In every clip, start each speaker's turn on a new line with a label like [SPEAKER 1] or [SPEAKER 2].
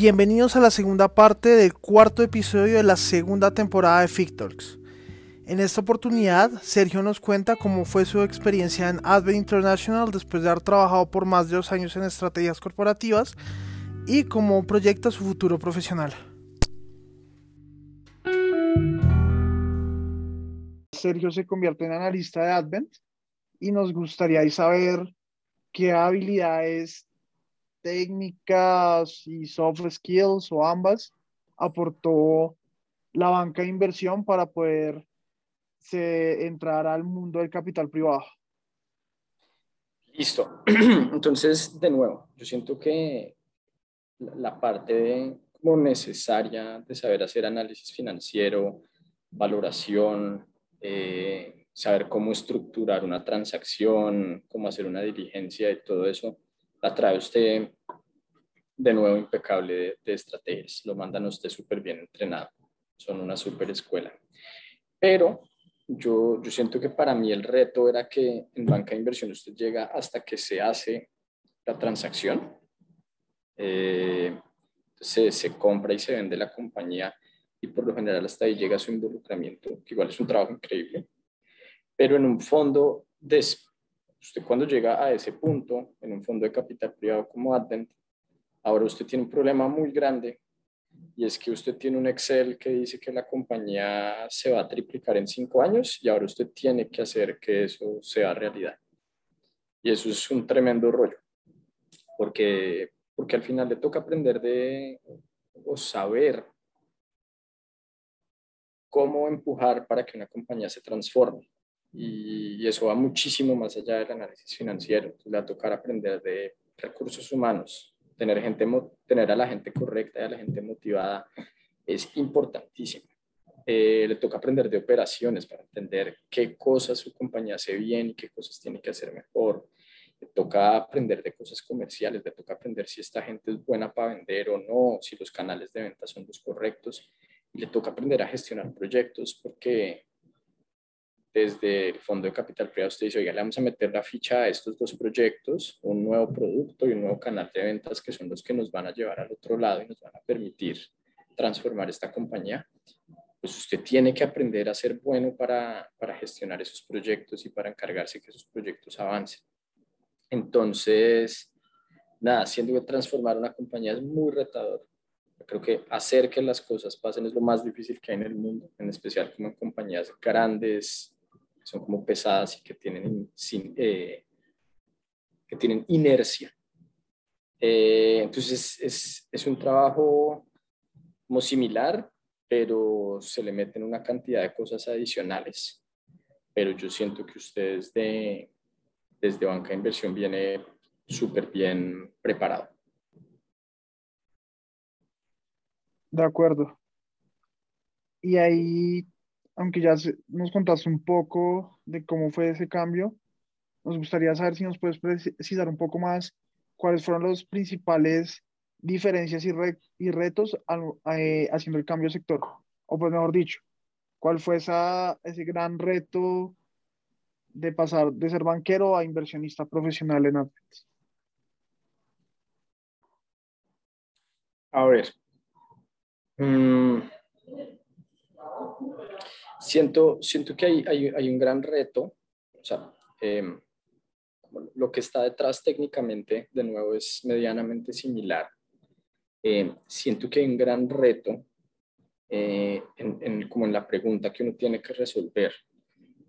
[SPEAKER 1] Bienvenidos a la segunda parte del cuarto episodio de la segunda temporada de FICTALKS. En esta oportunidad, Sergio nos cuenta cómo fue su experiencia en Advent International después de haber trabajado por más de dos años en estrategias corporativas y cómo proyecta su futuro profesional. Sergio se convierte en analista de Advent y nos gustaría saber qué habilidades técnicas y soft skills o ambas aportó la banca de inversión para poder entrar al mundo del capital privado.
[SPEAKER 2] Listo. Entonces, de nuevo, yo siento que la parte como necesaria de saber hacer análisis financiero, valoración, eh, saber cómo estructurar una transacción, cómo hacer una diligencia y todo eso, la trae usted de nuevo impecable de, estrategias. Lo mandan usted súper bien entrenado. Son una súper escuela. Pero yo, yo siento que para mí el reto era que en banca de inversión usted llega hasta que se hace la transacción. Eh, se, se compra y se vende la compañía y por lo general hasta ahí llega su involucramiento, que igual es un trabajo increíble. Pero en un fondo, de, usted cuando llega a ese punto, en un fondo de capital privado como Advent, ahora usted tiene un problema muy grande y es que usted tiene un Excel que dice que la compañía se va a triplicar en cinco años y ahora usted tiene que hacer que eso sea realidad. Y eso es un tremendo rollo, porque, porque al final le toca aprender de o saber cómo empujar para que una compañía se transforme. Y, eso va muchísimo más allá del análisis financiero. Le va a tocar aprender de recursos humanos, tener, gente, tener a la gente correcta y a la gente motivada es importantísimo. Eh, le toca aprender de operaciones para entender qué cosas su compañía hace bien y qué cosas tiene que hacer mejor. Le toca aprender de cosas comerciales, le toca aprender si esta gente es buena para vender o no, si los canales de venta son los correctos le toca aprender a gestionar proyectos porque desde el fondo de capital privado usted dice, oiga, le vamos a meter la ficha a estos dos proyectos, un nuevo producto y un nuevo canal de ventas que son los que nos van a llevar al otro lado y nos van a permitir transformar esta compañía. Pues usted tiene que aprender a ser bueno para, para gestionar esos proyectos y para encargarse que esos proyectos avancen. Entonces, nada, siendo que transformar una compañía es muy retador, creo que hacer que las cosas pasen es lo más difícil que hay en el mundo, en especial como en compañías grandes, son como pesadas y que tienen, eh, que tienen inercia. Eh, entonces es, es, un trabajo como similar, pero se le meten una cantidad de cosas adicionales. Pero yo siento que ustedes de, desde banca de inversión viene súper bien preparado.
[SPEAKER 1] De acuerdo. Y ahí, aunque ya nos contaste un poco de cómo fue ese cambio, nos gustaría saber si nos puedes precisar un poco más cuáles fueron los principales diferencias y, y retos eh, haciendo el cambio de sector. O pues mejor dicho, ¿cuál fue esa, ese gran reto de pasar de ser banquero a inversionista profesional en Advent?
[SPEAKER 2] A ver, Mm, siento, siento que hay, hay, hay, un gran reto, o sea, em, lo que está detrás técnicamente, de nuevo, es medianamente similar. Em, siento que hay un gran reto eh, en, como en la pregunta que uno tiene que resolver.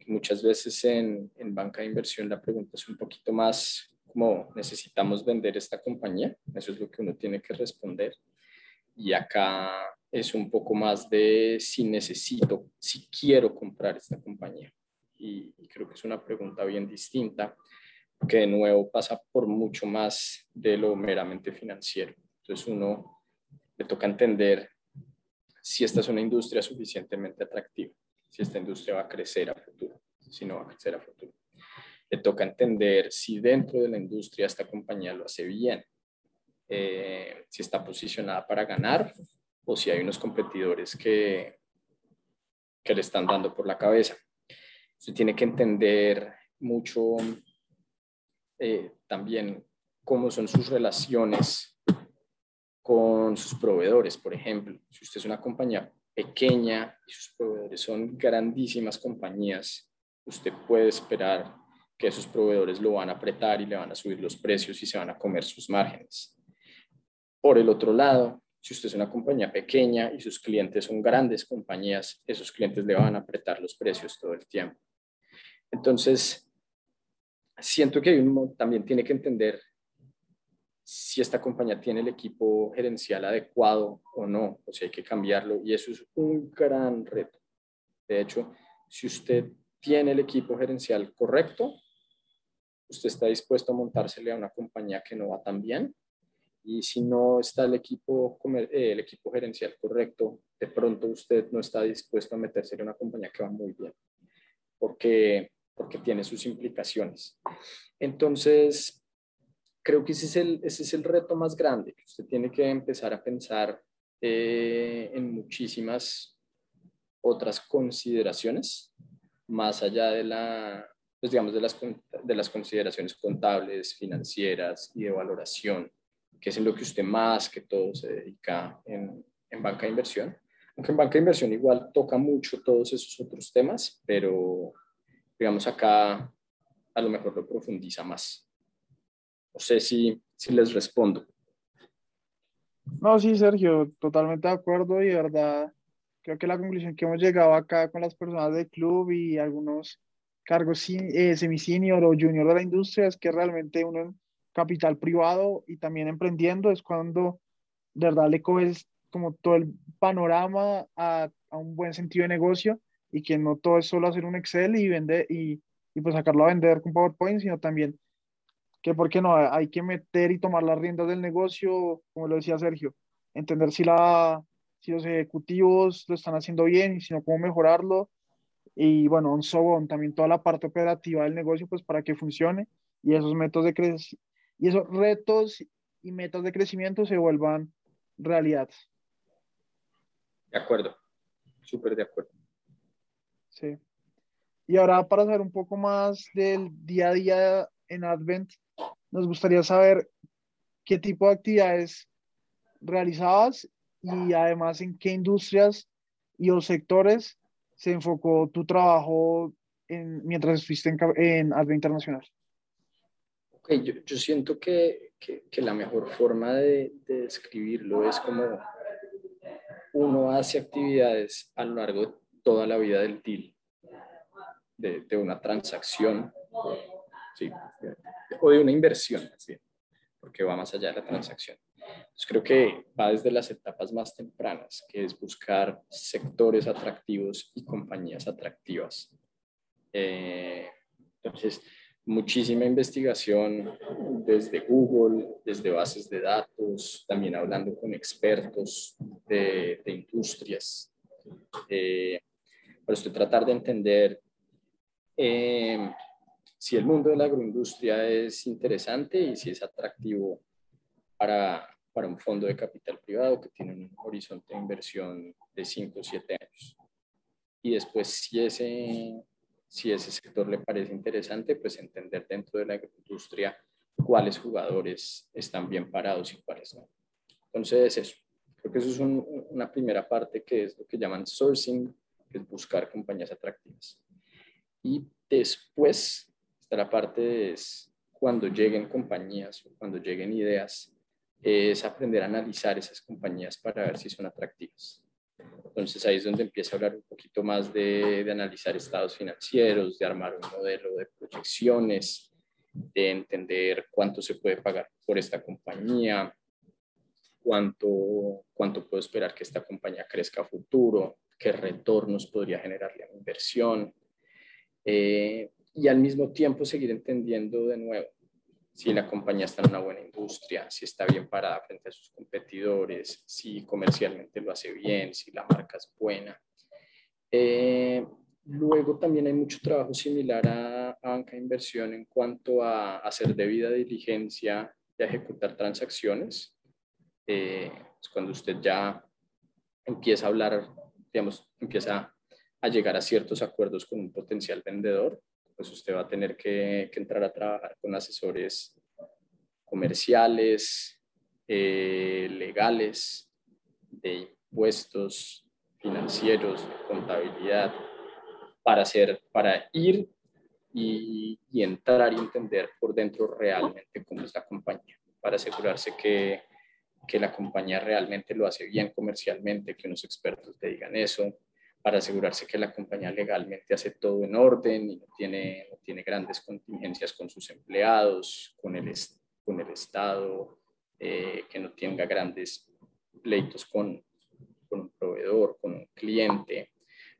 [SPEAKER 2] Muchas veces en, en banca de inversión la pregunta es un poquito más como necesitamos vender esta compañía, eso es lo que uno tiene que responder. Y acá es un poco más de si necesito, si quiero comprar esta compañía. Y, creo que es una pregunta bien distinta, que de nuevo pasa por mucho más de lo meramente financiero. Entonces uno le toca entender si esta es una industria suficientemente atractiva, si esta industria va a crecer a futuro, si no va a crecer a futuro. Le toca entender si dentro de la industria esta compañía lo hace bien, eh, si está posicionada para ganar o si hay unos competidores que, que le están dando por la cabeza. Usted tiene que entender mucho eh, también cómo son sus relaciones con sus proveedores, por ejemplo. Si usted es una compañía pequeña y sus proveedores son grandísimas compañías, usted puede esperar que esos proveedores lo van a apretar y le van a subir los precios y se van a comer sus márgenes. Por el otro lado, si usted es una compañía pequeña y sus clientes son grandes compañías, esos clientes le van a apretar los precios todo el tiempo. Entonces, siento que también tiene que entender si esta compañía tiene el equipo gerencial adecuado o no, o si hay que cambiarlo, y eso es un gran reto. De hecho, si usted tiene el equipo gerencial correcto, usted está dispuesto a montársele a una compañía que no va tan bien, y si no está el equipo, eh, el equipo gerencial correcto, de pronto usted no está dispuesto a meterse en una compañía que va muy bien, porque, porque tiene sus implicaciones. Entonces, creo que ese es el, ese es el reto más grande, que usted tiene que empezar a pensar eh, en muchísimas otras consideraciones, más allá de, la, pues digamos, de, las, de las consideraciones contables, financieras y de valoración, que es en lo que usted más que todo se dedica en, en banca de inversión. Aunque en banca de inversión igual toca mucho todos esos otros temas, pero digamos acá a lo mejor lo profundiza más. No sé si, si les respondo.
[SPEAKER 1] No, sí, Sergio, totalmente de acuerdo y de verdad creo que la conclusión que hemos llegado acá con las personas del club y algunos cargos eh, semi-senior o junior de la industria es que realmente uno capital privado y también emprendiendo es cuando de verdad le coges como todo el panorama a, a, un buen sentido de negocio y que no todo es solo hacer un Excel y vender y, y pues sacarlo a vender con PowerPoint, sino también que por qué no, hay que meter y tomar las riendas del negocio, como lo decía Sergio, entender si, la, si los ejecutivos lo están haciendo bien y si no, cómo mejorarlo. Y bueno, un so también toda la parte operativa del negocio, pues para que funcione y esos métodos de y esos retos y metas de crecimiento se vuelvan realidad.
[SPEAKER 2] De acuerdo, súper de acuerdo.
[SPEAKER 1] Sí. Y ahora para saber un poco más del día a día en Advent, nos gustaría saber qué tipo de actividades realizabas y además en qué industrias y o sectores se enfocó tu trabajo en, mientras estuviste en, en Advent Internacional.
[SPEAKER 2] Yo, yo siento que, que, que, la mejor forma de, de describirlo es como uno hace actividades a lo largo de toda la vida del deal, de, de una transacción, ¿sí? o de una inversión, porque va más allá de la transacción. Entonces creo que va desde las etapas más tempranas, que es buscar sectores atractivos y compañías atractivas. Eh, entonces, muchísima investigación desde Google, desde bases de datos, también hablando con expertos de, industrias. Eh, para usted tratar de entender eh, si el mundo de la agroindustria es interesante y si es atractivo para, para un fondo de capital privado que tiene un horizonte de inversión de 5 o 7 años. Y después, si ese, si ese sector le parece interesante, pues entender dentro de la agroindustria cuáles jugadores están bien parados y cuáles no. Entonces, eso. Creo que eso es una primera parte que es lo que llaman sourcing, que es buscar compañías atractivas. Y después la parte es cuando lleguen compañías o cuando lleguen ideas, es aprender a analizar esas compañías para ver si son atractivas. Entonces ahí es donde empieza a hablar un poquito más de, de analizar estados financieros, de armar un modelo de proyecciones, de entender cuánto se puede pagar por esta compañía, cuánto, cuánto puedo esperar que esta compañía crezca a futuro, qué retornos podría generarle a la inversión. Eh, y al mismo tiempo seguir entendiendo de nuevo si la compañía está en una buena industria, si está bien parada frente a sus competidores, si comercialmente lo hace bien, si la marca es buena. Eh, luego también hay mucho trabajo similar a, banca de inversión en cuanto a hacer debida diligencia y a ejecutar transacciones. Eh, es cuando usted ya empieza a hablar, digamos, empieza a llegar a ciertos acuerdos con un potencial vendedor pues usted va a tener que, entrar a trabajar con asesores comerciales, eh, legales, de impuestos financieros, de contabilidad, para, hacer, para ir y, y, entrar y entender por dentro realmente cómo es la compañía, para asegurarse que, que la compañía realmente lo hace bien comercialmente, que unos expertos te digan eso, para asegurarse que la compañía legalmente hace todo en orden y no tiene, no tiene grandes contingencias con sus empleados, con el, con el Estado, eh, que no tenga grandes pleitos con, con un proveedor, con un cliente,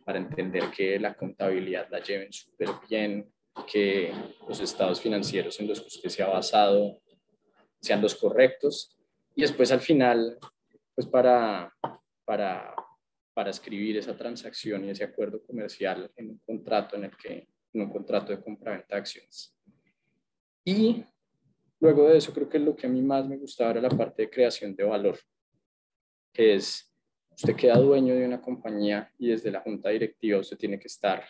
[SPEAKER 2] para entender que la contabilidad la lleven súper bien, que los estados financieros en los que usted se ha basado sean los correctos. Y después al final, pues para, para para escribir esa transacción y ese acuerdo comercial en un contrato en el que en un contrato de compra-venta de acciones. Y luego de eso creo que lo que a mí más me gustaba era la parte de creación de valor, que es usted queda dueño de una compañía y desde la junta directiva usted tiene que estar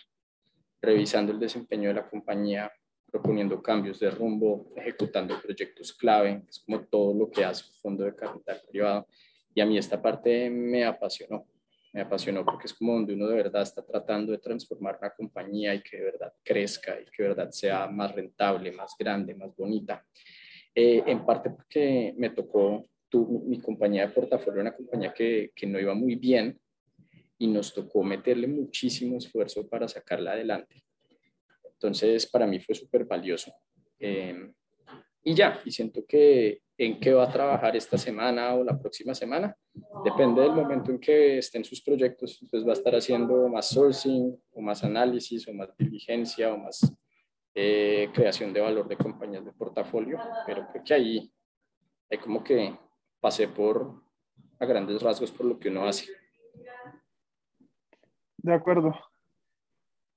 [SPEAKER 2] revisando el desempeño de la compañía, proponiendo cambios de rumbo, ejecutando proyectos clave, es como todo lo que hace un fondo de capital privado. Y a mí esta parte me apasionó me apasionó porque es como donde uno de verdad está tratando de transformar una compañía y que de verdad crezca y que de verdad sea más rentable, más grande, más bonita. Eh, en parte porque me tocó, tu, mi compañía de portafolio, una compañía que, que, no iba muy bien y nos tocó meterle muchísimo esfuerzo para sacarla adelante. Entonces, para mí fue súper valioso. Eh, y ya, y siento que en qué va a trabajar esta semana o la próxima semana. Depende del momento en que estén sus proyectos, pues va a estar haciendo más sourcing o más análisis o más diligencia o más eh, creación de valor de compañías de portafolio, pero creo que ahí hay como que pasé por a grandes rasgos por lo que uno hace.
[SPEAKER 1] De acuerdo.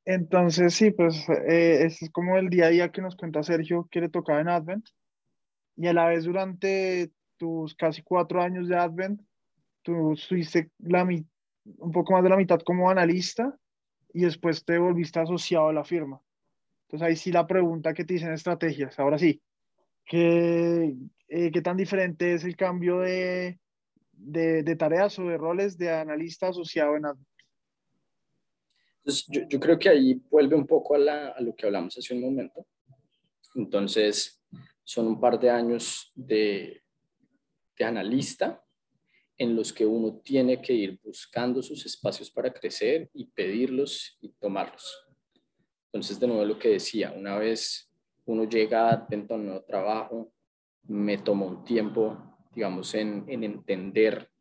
[SPEAKER 1] Entonces, sí, pues eh, es como el día a día que nos cuenta Sergio que le tocaba en Advent y a la vez durante tus casi cuatro años de Advent, tú estuviste la, un poco más de la mitad como analista y después te volviste asociado a la firma. Entonces ahí sí la pregunta que te dicen estrategias, ahora sí, ¿qué, eh, ¿qué tan diferente es el cambio de, de, de, tareas o de roles de analista asociado en Advent?
[SPEAKER 2] Entonces, yo, yo, creo que ahí vuelve un poco a, la, a lo que hablamos hace un momento. Entonces, son un par de años de, de analista en los que uno tiene que ir buscando sus espacios para crecer y pedirlos y tomarlos. Entonces, de nuevo lo que decía, una vez uno llega a un nuevo trabajo, me tomó un tiempo, digamos, en, en entender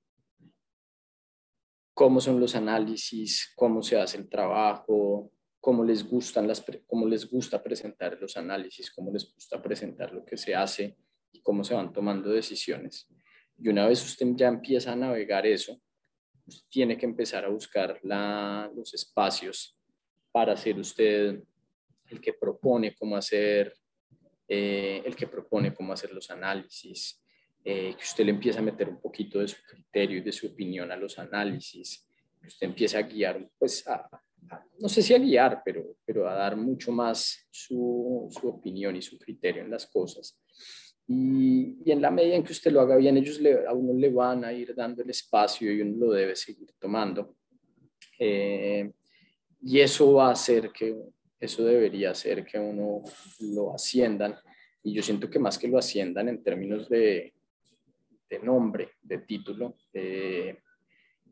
[SPEAKER 2] cómo son los análisis, cómo se hace el trabajo, cómo les, gustan las, cómo les gusta presentar los análisis, cómo les gusta presentar lo que se hace y cómo se van tomando decisiones. Y una vez usted ya empieza a navegar eso, tiene que empezar a buscar la, los espacios para ser usted el que propone cómo hacer, eh, el que propone cómo hacer los análisis, eh, que usted le empieza a meter un poquito de su criterio y de su opinión a los análisis, que usted empieza a guiar, pues a, no sé si a guiar, pero, pero a dar mucho más su, su opinión y su criterio en las cosas. Y, y, en la medida en que usted lo haga bien, ellos le, a uno le van a ir dando el espacio y uno lo debe seguir tomando. Eh, y eso va a hacer que, eso debería hacer que uno lo asciendan. Y yo siento que más que lo asciendan en términos de, de nombre, de título, eh,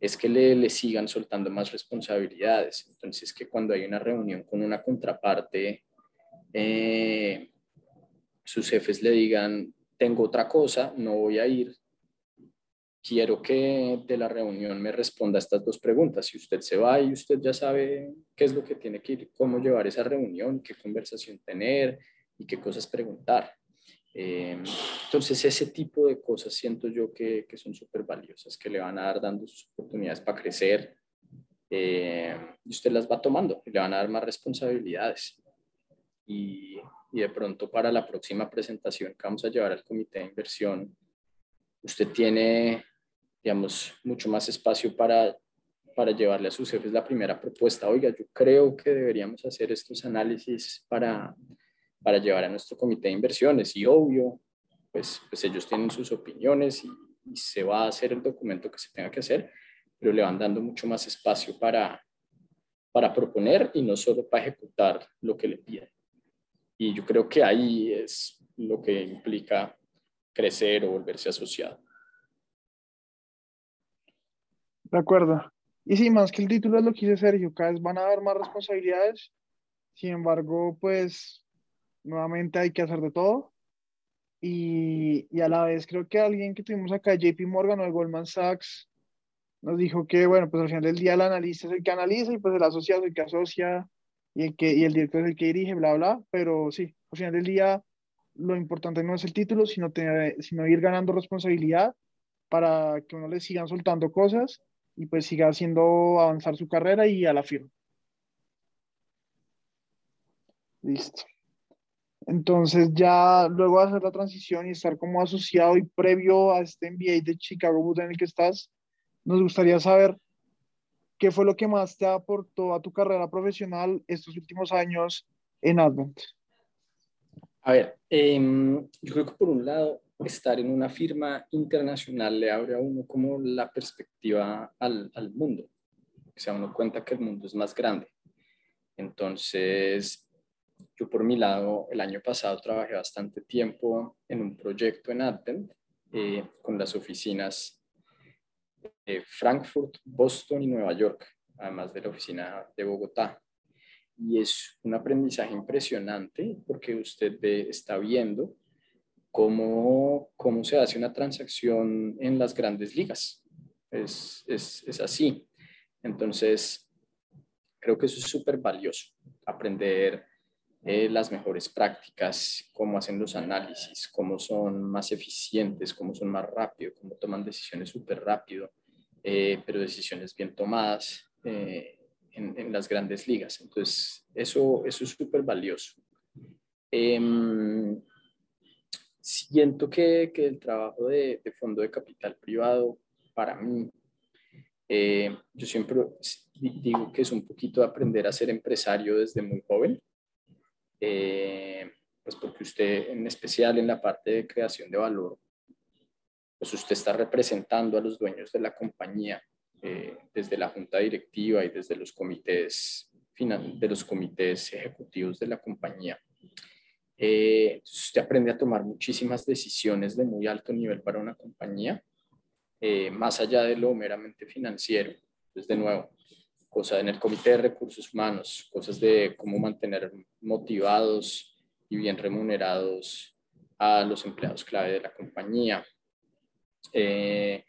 [SPEAKER 2] es que le, le, sigan soltando más responsabilidades. Entonces, que cuando hay una reunión con una contraparte, eh, sus jefes le digan, tengo otra cosa, no voy a ir. Quiero que de la reunión me responda estas dos preguntas. Si usted se va y usted ya sabe qué es lo que tiene que ir, cómo llevar esa reunión, qué conversación tener y qué cosas preguntar. Eh, entonces, ese tipo de cosas siento yo que, que son súper valiosas, que le van a dar dando sus oportunidades para crecer eh, y usted las va tomando y le van a dar más responsabilidades. Y, y, de pronto para la próxima presentación que vamos a llevar al comité de inversión, usted tiene, digamos, mucho más espacio para, para llevarle a sus jefes la primera propuesta. Oiga, yo creo que deberíamos hacer estos análisis para para llevar a nuestro comité de inversiones y obvio, pues, pues ellos tienen sus opiniones y, y se va a hacer el documento que se tenga que hacer, pero le van dando mucho más espacio para, para proponer y no solo para ejecutar lo que le piden. Y yo creo que ahí es lo que implica crecer o volverse asociado.
[SPEAKER 1] De acuerdo. Y sí, más que el título es lo que dice Sergio, cada vez van a haber más responsabilidades. Sin embargo, pues nuevamente hay que hacer de todo. Y, y, a la vez creo que alguien que tuvimos acá, JP Morgan o Goldman Sachs, nos dijo que, bueno, pues al final del día el analista es el que analiza y pues el asociado es el que asocia y el, que, y el director es el que dirige, bla, bla. Pero sí, al final del día lo importante no es el título, sino, tener, sino ir ganando responsabilidad para que uno le sigan soltando cosas y pues siga haciendo avanzar su carrera y a la firma. Listo. Entonces ya luego de hacer la transición y estar como asociado y previo a este MBA de Chicago Bulls en el que estás, nos gustaría saber qué fue lo que más te aportó a tu carrera profesional estos últimos años en Advent.
[SPEAKER 2] A ver, eh, yo creo que por un lado estar en una firma internacional le abre a uno como la perspectiva al, al mundo. Se da uno cuenta que el mundo es más grande. Entonces, yo por mi lado, el año pasado trabajé bastante tiempo en un proyecto en Advent eh, con las oficinas de Frankfurt, Boston y Nueva York, además de la oficina de Bogotá. Y es un aprendizaje impresionante porque usted está viendo cómo, cómo se hace una transacción en las grandes ligas. Es, es, es así. Entonces, creo que eso es súper valioso, aprender eh, las mejores prácticas, cómo hacen los análisis, cómo son más eficientes, cómo son más rápidos, cómo toman decisiones súper rápido, eh, pero decisiones bien tomadas eh, en, las grandes ligas. Entonces, eso, eso es súper valioso. Em, siento que, que, el trabajo de, de, fondo de capital privado, para mí, yo siempre digo que es un poquito aprender a ser empresario desde muy joven, eh, pues porque usted, en especial en la parte de creación de valor, pues usted está representando a los dueños de la compañía eh, desde la junta directiva y desde los comités, de los comités ejecutivos de la compañía. Eh, usted aprende a tomar muchísimas decisiones de muy alto nivel para una compañía, eh, más allá de lo meramente financiero. Pues de nuevo, cosas en el comité de recursos humanos, cosas de cómo mantener motivados y bien remunerados a los empleados clave de la compañía. Eh,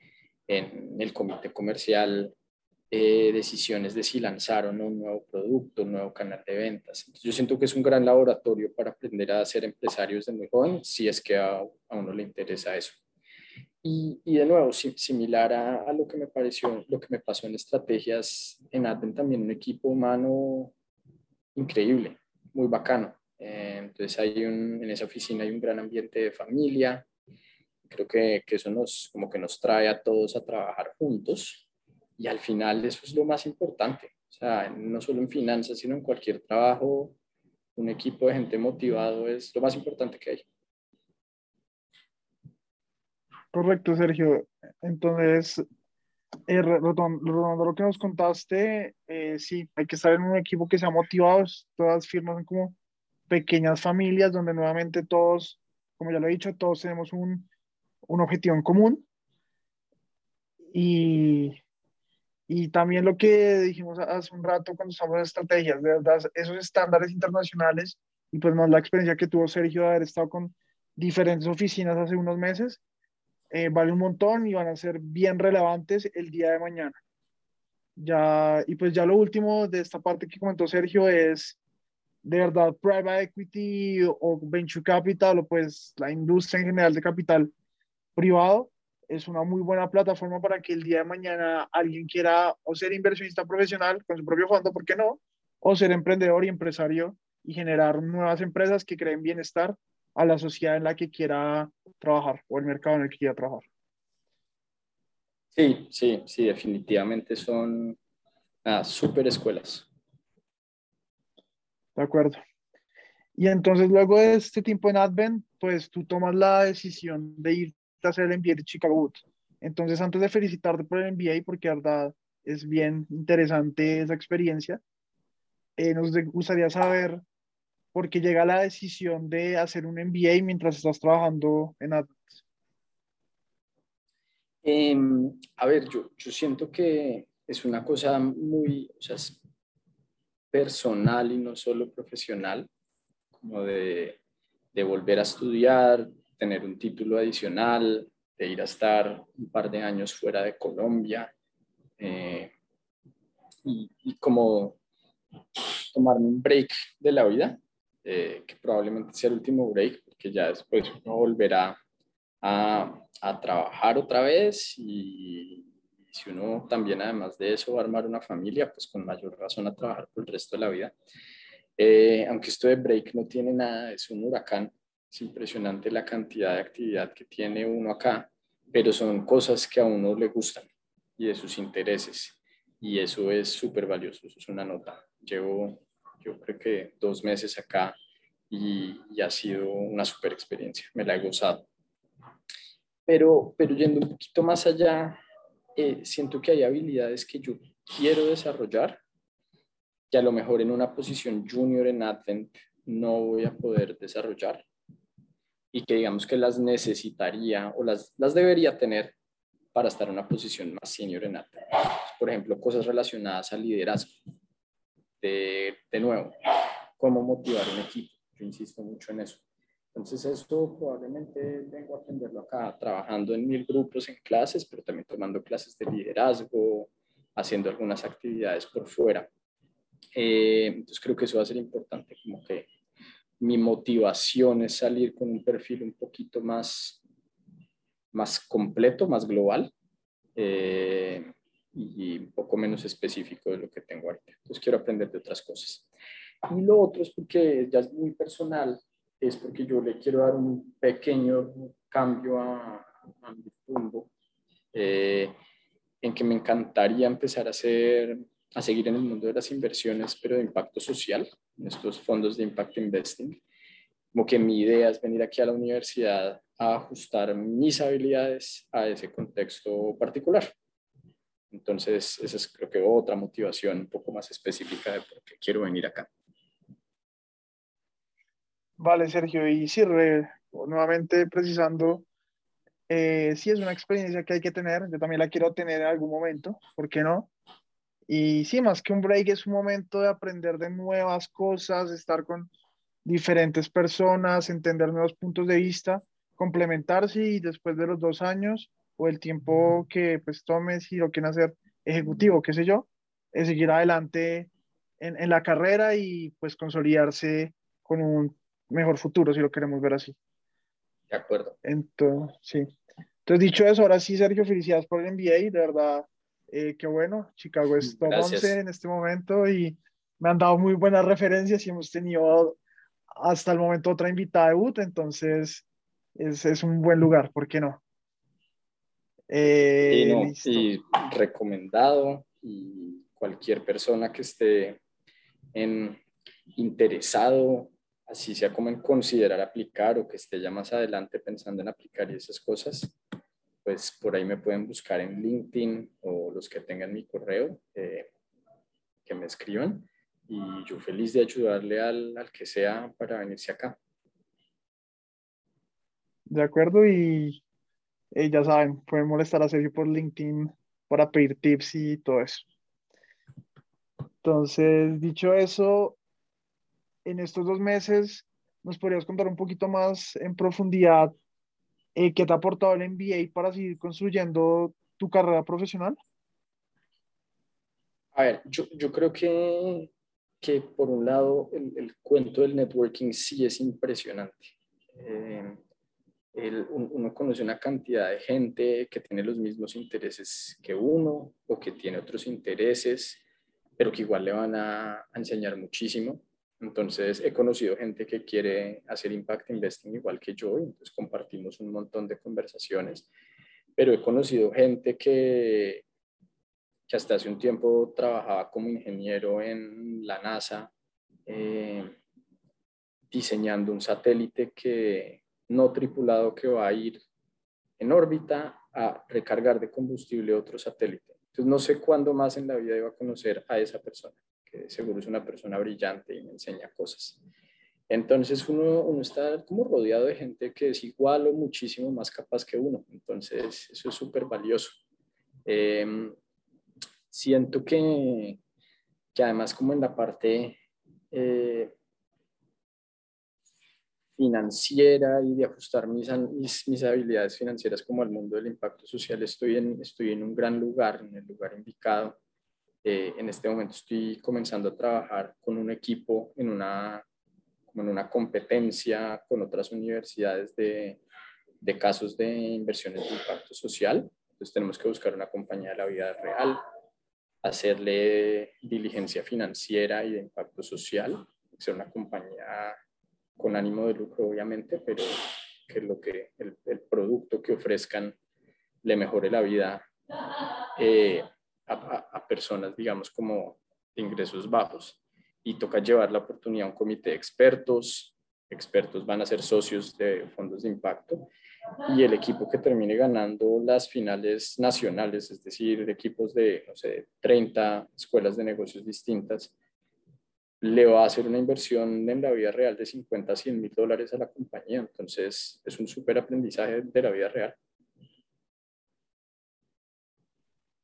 [SPEAKER 2] en el comité comercial, eh, decisiones de si lanzar o no un nuevo producto, un nuevo canal de ventas. Yo siento que es un gran laboratorio para aprender a ser empresarios de muy joven, si es que a uno le interesa eso. Y, y de nuevo, si, similar a, a, lo que me pareció, lo que me pasó en estrategias en Advent, también un equipo humano increíble, muy bacano. Eh, entonces, hay un, en esa oficina hay un gran ambiente de familia. Creo que, que eso nos, como que nos trae a todos a trabajar juntos y al final eso es lo más importante. O sea, no solo en finanzas, sino en cualquier trabajo, un equipo de gente motivado es lo más importante que hay.
[SPEAKER 1] Correcto, Sergio. Entonces, eh, lo que nos contaste, eh, sí, hay que estar en un equipo que sea motivado. Todas firmas son como pequeñas familias donde nuevamente todos, como ya lo he dicho, todos tenemos un, un objetivo en común. Y, y también lo que dijimos hace un rato cuando estamos en estrategias, de verdad, esos estándares internacionales y pues más la experiencia que tuvo Sergio de haber estado con diferentes oficinas hace unos meses, eh, vale un montón y van a ser bien relevantes el día de mañana. Ya, y pues ya lo último de esta parte que comentó Sergio es, de verdad, private equity o venture capital o pues la industria en general de capital privado es una muy buena plataforma para que el día de mañana alguien quiera o ser inversionista profesional con su propio fondo, ¿por qué no? O ser emprendedor y empresario y generar nuevas empresas que creen bienestar a la sociedad en la que quiera trabajar o el mercado en el que quiera trabajar.
[SPEAKER 2] Sí, sí, sí, definitivamente son ah, súper escuelas.
[SPEAKER 1] De acuerdo. Y entonces luego de este tiempo en Advent, pues tú tomas la decisión de ir a hacer el MBA de Chicago Woods. Entonces, antes de felicitarte por el MBA, porque la verdad es bien interesante esa experiencia, eh, nos gustaría saber por qué llega la decisión de hacer un MBA mientras estás trabajando en Advent.
[SPEAKER 2] Em, a ver, yo, yo siento que es una cosa muy o sea, personal y no solo profesional, como de, de volver a estudiar, tener un título adicional, de ir a estar un par de años fuera de Colombia eh, y, como tomarme un break de la vida, eh, que probablemente sea el último break, porque ya después uno volverá a, a trabajar otra vez y, si uno también además de eso va a armar una familia, pues con mayor razón a trabajar por el resto de la vida. Eh, aunque esto de break no tiene nada, es un huracán, es impresionante la cantidad de actividad que tiene uno acá, pero son cosas que a uno le gustan y de sus intereses. Y eso es súper valioso, eso es una nota. Llevo, yo creo que dos meses acá y, y ha sido una súper experiencia, me la he gozado. Pero, pero yendo un poquito más allá, eh, siento que hay habilidades que yo quiero desarrollar, que a lo mejor en una posición junior en Advent no voy a poder desarrollar y que digamos que las necesitaría o las, las debería tener para estar en una posición más senior en Advent. Por ejemplo, cosas relacionadas al liderazgo. De, de nuevo, cómo motivar un equipo. Yo insisto mucho en eso. Entonces esto probablemente vengo a aprenderlo acá, trabajando en mil grupos en clases, pero también tomando clases de liderazgo, haciendo algunas actividades por fuera. Eh, entonces creo que eso va a ser importante, como que mi motivación es salir con un perfil un poquito más, más completo, más global eh, y un poco menos específico de lo que tengo ahorita. Entonces quiero aprender de otras cosas. Y lo otro es porque ya es muy personal, es porque yo le quiero dar un pequeño cambio a, mi rumbo, eh, en que me encantaría empezar a hacer, a seguir en el mundo de las inversiones, pero de impacto social, en estos fondos de impact investing. Como que mi idea es venir aquí a la universidad a ajustar mis habilidades a ese contexto particular. Entonces, esa es creo que otra motivación un poco más específica de por qué quiero venir acá.
[SPEAKER 1] Vale, Sergio, y sí, nuevamente precisando, eh, sí es una experiencia que hay que tener, yo también la quiero tener en algún momento, ¿por qué no? Y sí, más que un break es un momento de aprender de nuevas cosas, estar con diferentes personas, entender nuevos puntos de vista, complementarse y después de los dos años o el tiempo que pues tomes si lo quieren hacer ejecutivo, qué sé yo, es seguir adelante en, en la carrera y pues consolidarse con un mejor futuro, si lo queremos ver así.
[SPEAKER 2] De acuerdo.
[SPEAKER 1] Entonces, sí. Entonces, dicho eso, ahora sí, Sergio, felicidades por el NBA, de verdad, eh, qué bueno. Chicago es top 11 en este momento y me han dado muy buenas referencias y hemos tenido hasta el momento otra invitada de UT, entonces es, es un buen lugar, ¿por qué no?
[SPEAKER 2] Eh, no, y recomendado y cualquier persona que esté en, interesado así sea como en considerar aplicar o que esté ya más adelante pensando en aplicar y esas cosas, pues por ahí me pueden buscar en LinkedIn o los que tengan mi correo, eh, que me escriban y yo feliz de ayudarle al, al que sea para venirse acá.
[SPEAKER 1] De acuerdo y eh, ya saben, pueden molestar a Sergio por LinkedIn para pedir tips y todo eso. Entonces, dicho eso, en estos dos meses, ¿nos podrías contar un poquito más en profundidad eh, qué te ha aportado el MBA para seguir construyendo tu carrera profesional?
[SPEAKER 2] A ver, yo, yo creo que, que, por un lado el, el, cuento del networking sí es impresionante. Eh, el, uno conoce una cantidad de gente que tiene los mismos intereses que uno o que tiene otros intereses, pero que igual le van a, a enseñar muchísimo. Entonces, he conocido gente que quiere hacer impact investing igual que yo, y entonces compartimos un montón de conversaciones, pero he conocido gente que, que hasta hace un tiempo trabajaba como ingeniero en la NASA, eh, diseñando un satélite que no tripulado que va a ir en órbita a recargar de combustible otro satélite. Entonces no sé cuándo más en la vida iba a conocer a esa persona, que seguro es una persona brillante y me enseña cosas. Entonces uno, uno está como rodeado de gente que es igual o muchísimo más capaz que uno. Entonces eso es súper valioso. Em, siento que, que además como en la parte eh, financiera y de ajustar mis, mis, habilidades financieras como al mundo del impacto social, estoy en, estoy en un gran lugar, en el lugar indicado. Eh, en este momento estoy comenzando a trabajar con un equipo en una, en una competencia con otras universidades de, de casos de inversiones de impacto social. Entonces tenemos que buscar una compañía de la vida real, hacerle diligencia financiera y de impacto social, ser una compañía con ánimo de lucro, obviamente, pero que lo que el, producto que ofrezcan le mejore la vida eh, a, personas, digamos, como de ingresos bajos. Y toca llevar la oportunidad a un comité de expertos. Expertos van a ser socios de fondos de impacto y el equipo que termine ganando las finales nacionales, es decir, equipos de, no sé, 30 escuelas de negocios distintas, le va a hacer una inversión en la vida real de 50 a 100 mil dólares a la compañía. Entonces, es un súper aprendizaje de la vida real.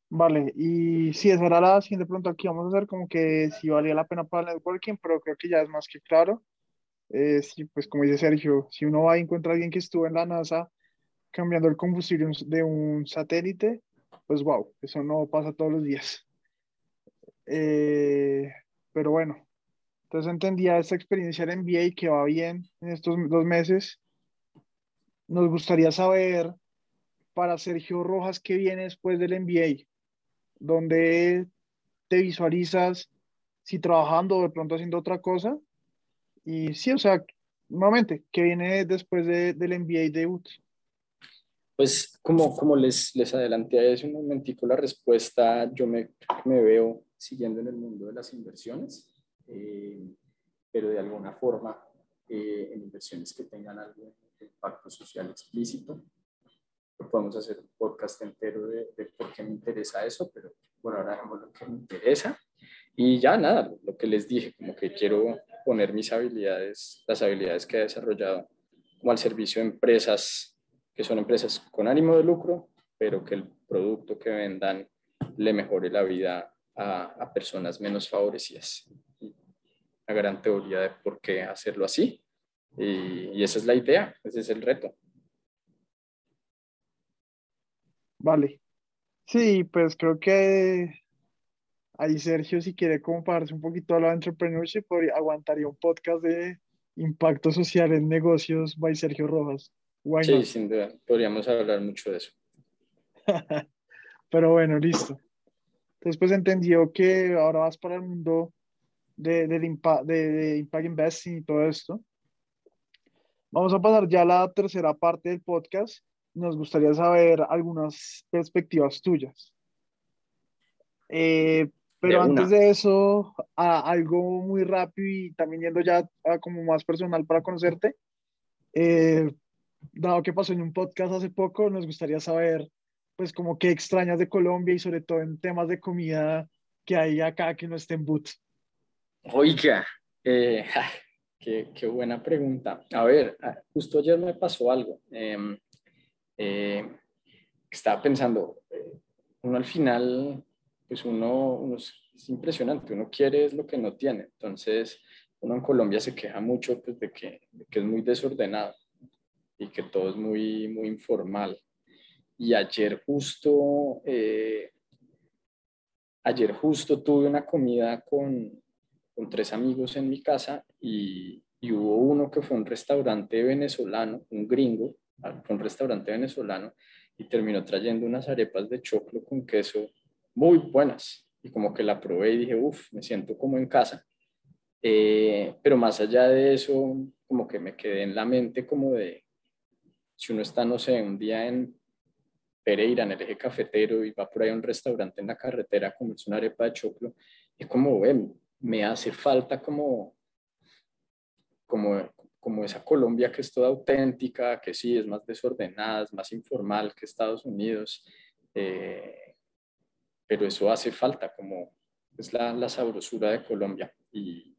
[SPEAKER 1] Vale, y sí, esa era la siguiente pregunta que vamos a hacer, como que si valía la pena para el networking, pero creo que ya es más que claro. Eh, sí, pues como dice Sergio, si uno va y encuentra a alguien que estuvo en la NASA cambiando el combustible de un satélite, pues wow, eso no pasa todos los días. Eh, pero bueno, entonces entendía esta experiencia en MBA que va bien en estos dos meses. Nos gustaría saber para Sergio Rojas qué viene después del MBA, dónde te visualizas, si trabajando o de pronto haciendo otra cosa. Y sí, o sea, nuevamente, ¿qué viene después del MBA debut?
[SPEAKER 2] Pues como, como les, les adelanté hace un momentico la respuesta, yo me, me veo siguiendo en el mundo de las inversiones. Eh, pero de alguna forma eh, en inversiones que tengan algo de impacto social explícito. podemos hacer un podcast entero de, por qué me interesa eso, pero por ahora dejamos lo que me interesa. Y ya nada, lo que les dije, como que quiero poner mis habilidades, las habilidades que he desarrollado como al servicio de empresas que son empresas con ánimo de lucro, pero que el producto que vendan le mejore la vida a, a personas menos favorecidas una gran teoría de por qué hacerlo así. Y, esa es la idea, ese es el reto.
[SPEAKER 1] Vale. Sí, pues creo que ahí Sergio, si quiere compararse un poquito a la entrepreneurship, aguantaría un podcast de impacto social en negocios by Sergio Rojas.
[SPEAKER 2] sí, sin duda, podríamos hablar mucho de eso.
[SPEAKER 1] Pero bueno, listo. Entonces, pues entendió que ahora vas para el mundo de, de, de, Impact Investing y todo esto. Vamos a pasar ya a la tercera parte del podcast. Nos gustaría saber algunas perspectivas tuyas. Eh, pero antes de eso, algo muy rápido y también yendo ya a como más personal para conocerte. Eh, dado que pasó en un podcast hace poco, nos gustaría saber, pues, como qué extrañas de Colombia y sobre todo en temas de comida que hay acá que no estén en Boots.
[SPEAKER 2] Oiga, eh, qué, qué, buena pregunta. A ver, ah, justo ayer me pasó algo. Em, eh, estaba pensando, eh, uno al final, pues uno, uno es, impresionante, uno quiere es lo que no tiene. Entonces, uno en Colombia se queja mucho pues, de, que, que es muy desordenado y que todo es muy, muy informal. Y ayer justo, ayer justo tuve una comida con, con tres amigos en mi casa y, hubo uno que fue un restaurante venezolano, un gringo, ah, fue un restaurante venezolano y terminó trayendo unas arepas de choclo con queso muy buenas y como que la probé y dije, uff, me siento como en casa. Eh, pero más allá de eso, como que me quedé en la mente como de, si uno está, no sé, un día en Pereira, en el eje cafetero, y va por ahí a un restaurante en la carretera a comerse una arepa de choclo, es como, ven, me hace falta como, como, como esa Colombia que es toda auténtica, que sí es más desordenada, es más informal que Estados Unidos, eh, pero eso hace falta, como es la, la sabrosura de Colombia. Y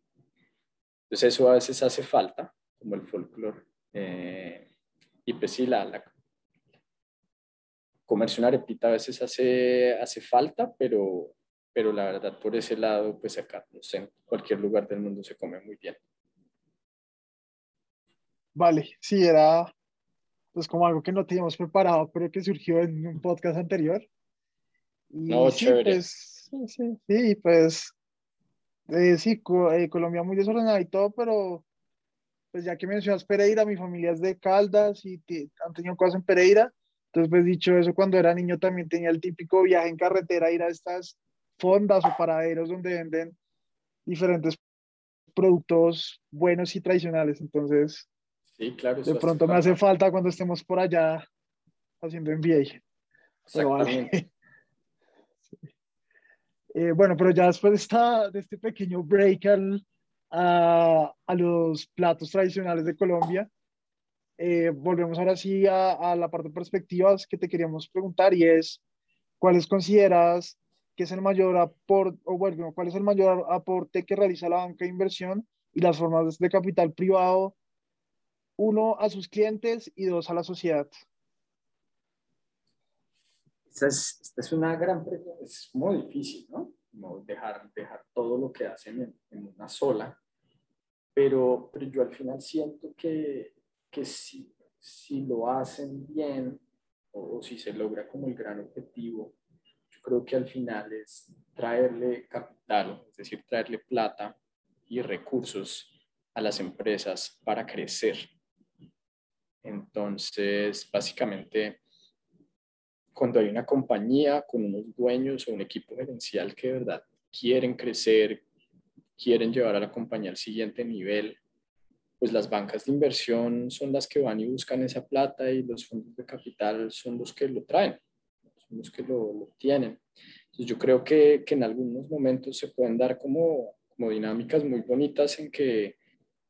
[SPEAKER 2] pues eso a veces hace falta, como el folclore. Eh, y pues sí, la, la comerse una arepita a veces hace, hace falta, pero, pero la verdad por ese lado, pues acá, no sé, en cualquier lugar del mundo se come muy bien.
[SPEAKER 1] Vale, sí, era pues como algo que no teníamos preparado, pero que surgió en un podcast anterior.
[SPEAKER 2] no,
[SPEAKER 1] sí,
[SPEAKER 2] chévere.
[SPEAKER 1] Pues, sí, sí, pues eh, sí, eh, Colombia muy desordenada y todo, pero pues ya que mencionas Pereira, mi familia es de Caldas y han tenido cosas en Pereira. Entonces, pues dicho eso, cuando era niño también tenía el típico viaje en carretera, ir a estas fondas o paraderos donde venden diferentes productos buenos y tradicionales. Entonces,
[SPEAKER 2] sí, claro,
[SPEAKER 1] de pronto me hace falta cuando estemos por allá haciendo MBA.
[SPEAKER 2] Exactamente.
[SPEAKER 1] Eh, bueno, pero ya después de, esta, de este pequeño break al, a, a, los platos tradicionales de Colombia, eh, volvemos ahora sí a, a, la parte de perspectivas que te queríamos preguntar y es, ¿cuáles consideras que es el mayor aporte, o bueno, cuál es el mayor aporte que realiza la banca de inversión y las formas de capital privado, uno, a sus clientes y dos, a la sociedad?
[SPEAKER 2] Esta es, esta es una gran pregunta, es muy difícil, ¿no? Como dejar, dejar todo lo que hacen en, en una sola, pero, pero yo al final siento que, que si, si lo hacen bien o, o si se logra como el gran objetivo, creo que al final es traerle capital, es decir, traerle plata y recursos a las empresas para crecer. Entonces, básicamente, cuando hay una compañía con unos dueños o un equipo gerencial que de verdad quieren crecer, quieren llevar a la compañía al siguiente nivel, pues las bancas de inversión son las que van y buscan esa plata y los fondos de capital son los que lo traen, son los que lo, lo tienen. Entonces yo creo que, que, en algunos momentos se pueden dar como, como dinámicas muy bonitas en que,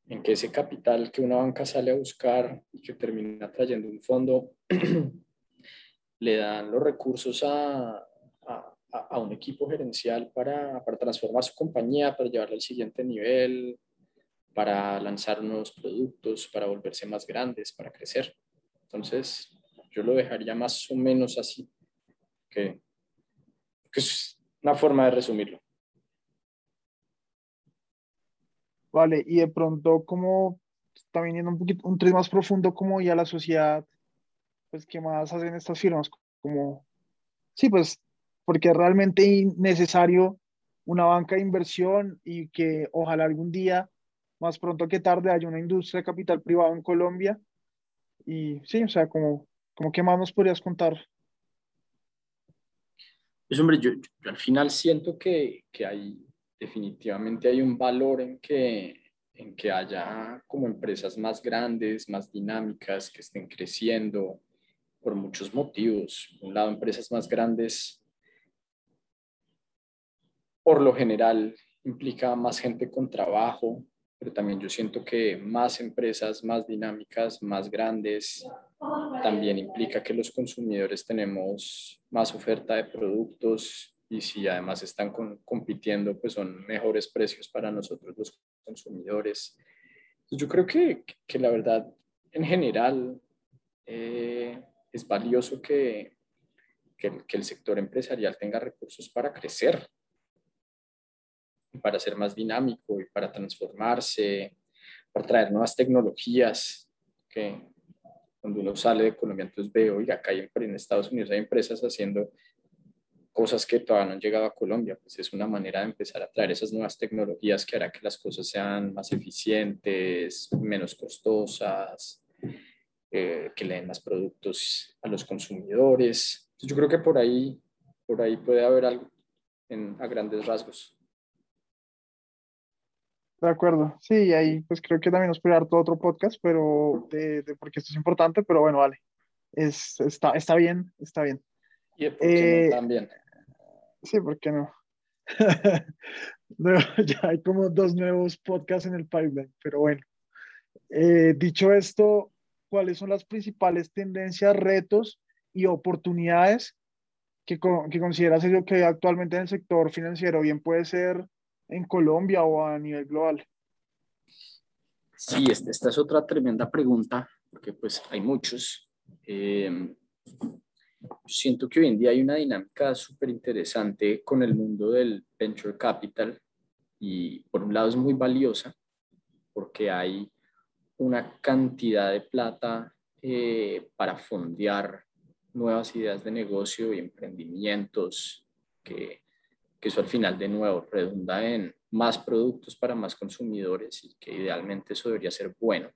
[SPEAKER 2] en que ese capital que una banca sale a buscar y que termina trayendo un fondo le dan los recursos a, a, a un equipo gerencial para, para, transformar su compañía, para llevarla al siguiente nivel, para lanzar nuevos productos, para volverse más grandes, para crecer. Entonces, yo lo dejaría más o menos así, que, que es una forma de resumirlo.
[SPEAKER 1] Vale, y de pronto, como también yendo un poquito, un tren más profundo, como ya la sociedad pues, ¿qué más hacen estas firmas? Como, sí, pues, porque es realmente necesario una banca de inversión y que ojalá algún día, más pronto que tarde, haya una industria de capital privado en Colombia. Y sí, o sea, como, como ¿qué más nos podrías contar?
[SPEAKER 2] Pues hombre, yo, yo al final siento que, que hay, definitivamente hay un valor en que, en que haya como empresas más grandes, más dinámicas, que estén creciendo, por muchos motivos. Por un lado, empresas más grandes, por lo general, implica más gente con trabajo, pero también yo siento que más empresas, más dinámicas, más grandes, también implica que los consumidores tenemos más oferta de productos y si además están con, compitiendo, pues son mejores precios para nosotros los consumidores. Yo creo que, que la verdad, en general, eh, es valioso que, que, que, el sector empresarial tenga recursos para crecer, para ser más dinámico y para transformarse, para traer nuevas tecnologías, que cuando uno sale de Colombia, entonces ve, oiga, acá hay, en Estados Unidos hay empresas haciendo cosas que todavía no han llegado a Colombia, pues es una manera de empezar a traer esas nuevas tecnologías que hará que las cosas sean más eficientes, menos costosas, eh, que le den más productos a los consumidores. Yo creo que por ahí, por ahí puede haber algo en, a grandes rasgos.
[SPEAKER 1] De acuerdo, sí, ahí pues creo que también nos puede dar todo otro podcast, pero de, de, porque esto es importante, pero bueno, vale, es, está, está bien, está bien.
[SPEAKER 2] ¿Y qué eh, no también?
[SPEAKER 1] Sí, ¿por qué no? Ya hay como dos nuevos podcasts en el pipeline, pero bueno. Eh, dicho esto, ¿cuáles son las principales tendencias, retos y oportunidades que, que consideras que actualmente en el sector financiero, bien puede ser en Colombia o a nivel global?
[SPEAKER 2] Sí, esta es otra tremenda pregunta, porque pues hay muchos. Eh, siento que hoy en día hay una dinámica súper interesante con el mundo del venture capital y por un lado es muy valiosa porque hay una cantidad de plata eh, para fondear nuevas ideas de negocio y emprendimientos que, que eso al final de nuevo redunda en más productos para más consumidores y que idealmente eso debería ser bueno.